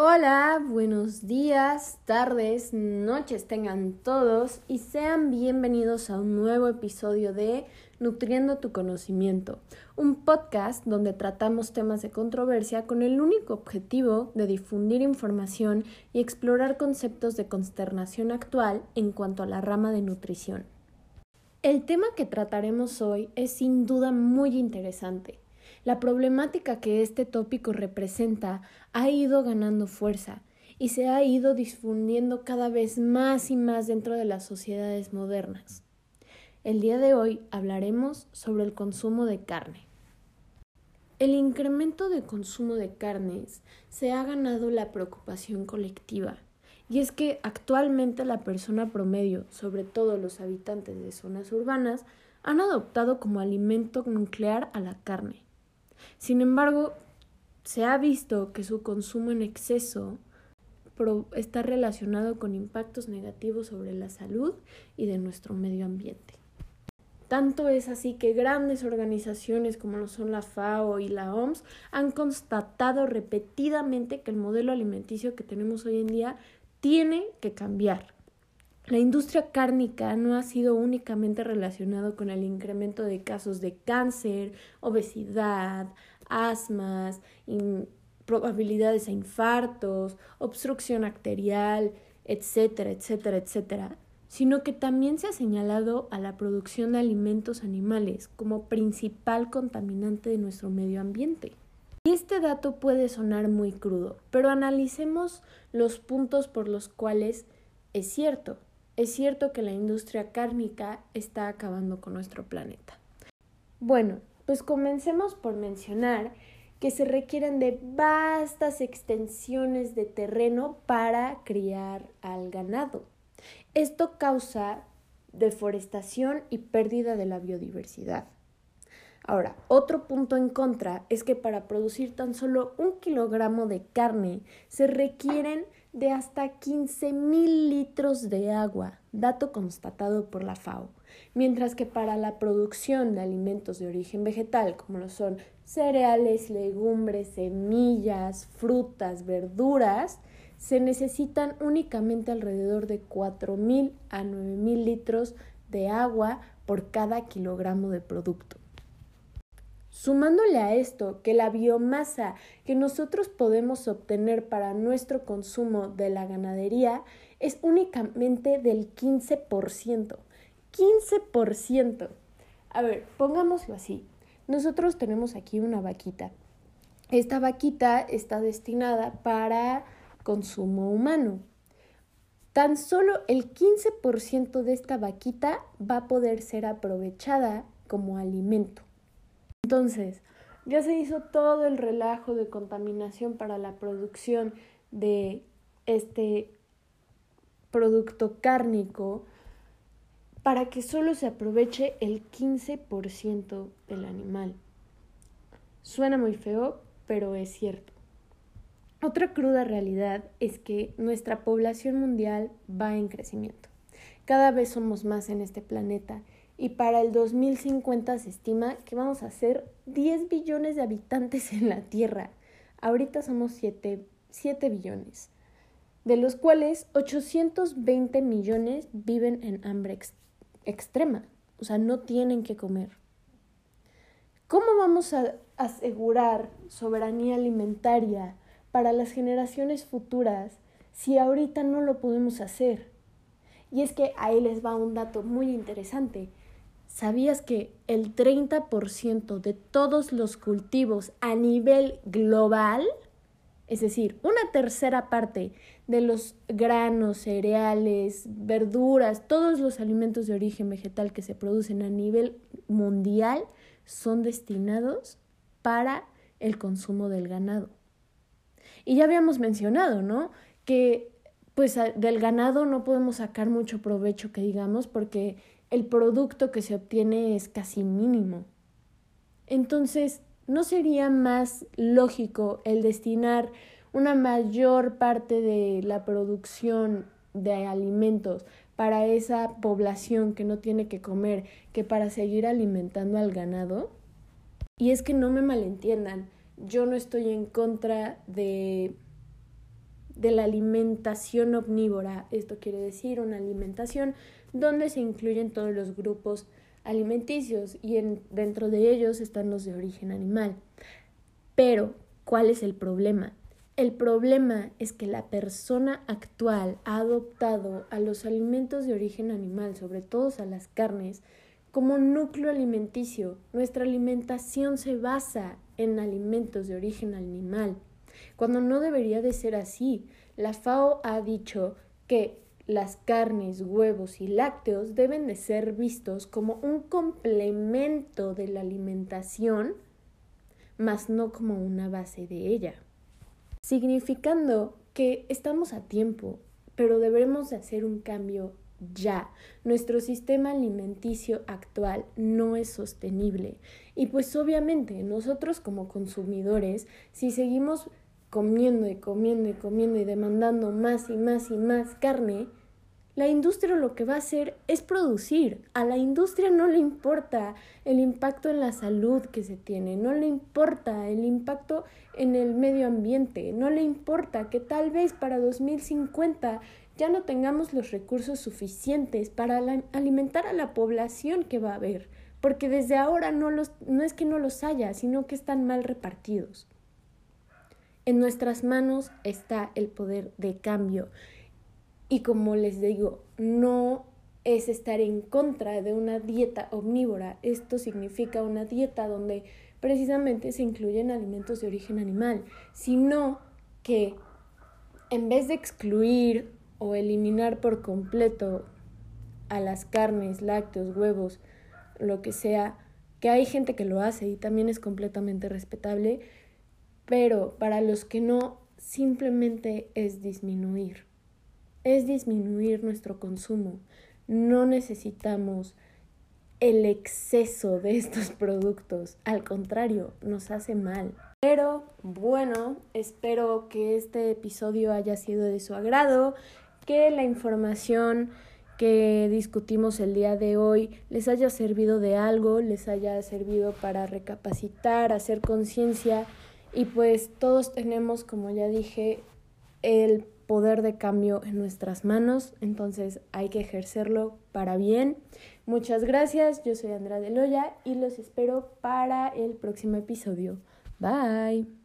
Hola, buenos días, tardes, noches tengan todos y sean bienvenidos a un nuevo episodio de Nutriendo tu conocimiento, un podcast donde tratamos temas de controversia con el único objetivo de difundir información y explorar conceptos de consternación actual en cuanto a la rama de nutrición. El tema que trataremos hoy es sin duda muy interesante la problemática que este tópico representa ha ido ganando fuerza y se ha ido difundiendo cada vez más y más dentro de las sociedades modernas. El día de hoy hablaremos sobre el consumo de carne. El incremento de consumo de carnes se ha ganado la preocupación colectiva, y es que actualmente la persona promedio, sobre todo los habitantes de zonas urbanas, han adoptado como alimento nuclear a la carne. Sin embargo, se ha visto que su consumo en exceso está relacionado con impactos negativos sobre la salud y de nuestro medio ambiente. Tanto es así que grandes organizaciones como lo son la FAO y la OMS han constatado repetidamente que el modelo alimenticio que tenemos hoy en día tiene que cambiar. La industria cárnica no ha sido únicamente relacionado con el incremento de casos de cáncer, obesidad, asmas, probabilidades a infartos, obstrucción arterial, etcétera, etcétera, etcétera, sino que también se ha señalado a la producción de alimentos animales como principal contaminante de nuestro medio ambiente. Y este dato puede sonar muy crudo, pero analicemos los puntos por los cuales es cierto es cierto que la industria cárnica está acabando con nuestro planeta. Bueno, pues comencemos por mencionar que se requieren de vastas extensiones de terreno para criar al ganado. Esto causa deforestación y pérdida de la biodiversidad. Ahora, otro punto en contra es que para producir tan solo un kilogramo de carne se requieren de hasta 15 mil litros de agua, dato constatado por la FAO, mientras que para la producción de alimentos de origen vegetal, como lo son cereales, legumbres, semillas, frutas, verduras, se necesitan únicamente alrededor de 4.000 a 9.000 litros de agua por cada kilogramo de producto. Sumándole a esto que la biomasa que nosotros podemos obtener para nuestro consumo de la ganadería es únicamente del 15%. 15%. A ver, pongámoslo así. Nosotros tenemos aquí una vaquita. Esta vaquita está destinada para consumo humano. Tan solo el 15% de esta vaquita va a poder ser aprovechada como alimento. Entonces, ya se hizo todo el relajo de contaminación para la producción de este producto cárnico para que solo se aproveche el 15% del animal. Suena muy feo, pero es cierto. Otra cruda realidad es que nuestra población mundial va en crecimiento. Cada vez somos más en este planeta y para el 2050 se estima que vamos a ser 10 billones de habitantes en la Tierra. Ahorita somos 7, 7 billones, de los cuales 820 millones viven en hambre extrema, o sea, no tienen que comer. ¿Cómo vamos a asegurar soberanía alimentaria para las generaciones futuras si ahorita no lo podemos hacer? Y es que ahí les va un dato muy interesante. ¿Sabías que el 30% de todos los cultivos a nivel global, es decir, una tercera parte de los granos, cereales, verduras, todos los alimentos de origen vegetal que se producen a nivel mundial son destinados para el consumo del ganado? Y ya habíamos mencionado, ¿no? Que pues del ganado no podemos sacar mucho provecho que digamos porque el producto que se obtiene es casi mínimo. Entonces, ¿no sería más lógico el destinar una mayor parte de la producción de alimentos para esa población que no tiene que comer que para seguir alimentando al ganado? Y es que no me malentiendan, yo no estoy en contra de de la alimentación omnívora. Esto quiere decir una alimentación donde se incluyen todos los grupos alimenticios y en, dentro de ellos están los de origen animal. Pero, ¿cuál es el problema? El problema es que la persona actual ha adoptado a los alimentos de origen animal, sobre todo a las carnes, como núcleo alimenticio. Nuestra alimentación se basa en alimentos de origen animal, cuando no debería de ser así. La FAO ha dicho que las carnes, huevos y lácteos deben de ser vistos como un complemento de la alimentación, mas no como una base de ella. Significando que estamos a tiempo, pero debemos de hacer un cambio ya. Nuestro sistema alimenticio actual no es sostenible. Y pues obviamente nosotros como consumidores, si seguimos comiendo y comiendo y comiendo y demandando más y más y más carne, la industria lo que va a hacer es producir. A la industria no le importa el impacto en la salud que se tiene, no le importa el impacto en el medio ambiente, no le importa que tal vez para 2050 ya no tengamos los recursos suficientes para alimentar a la población que va a haber, porque desde ahora no, los, no es que no los haya, sino que están mal repartidos. En nuestras manos está el poder de cambio y como les digo, no es estar en contra de una dieta omnívora. Esto significa una dieta donde precisamente se incluyen alimentos de origen animal, sino que en vez de excluir o eliminar por completo a las carnes, lácteos, huevos, lo que sea, que hay gente que lo hace y también es completamente respetable, pero para los que no, simplemente es disminuir es disminuir nuestro consumo. No necesitamos el exceso de estos productos, al contrario, nos hace mal. Pero bueno, espero que este episodio haya sido de su agrado, que la información que discutimos el día de hoy les haya servido de algo, les haya servido para recapacitar, hacer conciencia y pues todos tenemos, como ya dije, el poder de cambio en nuestras manos, entonces hay que ejercerlo para bien. Muchas gracias, yo soy Andrea de Loya y los espero para el próximo episodio. Bye.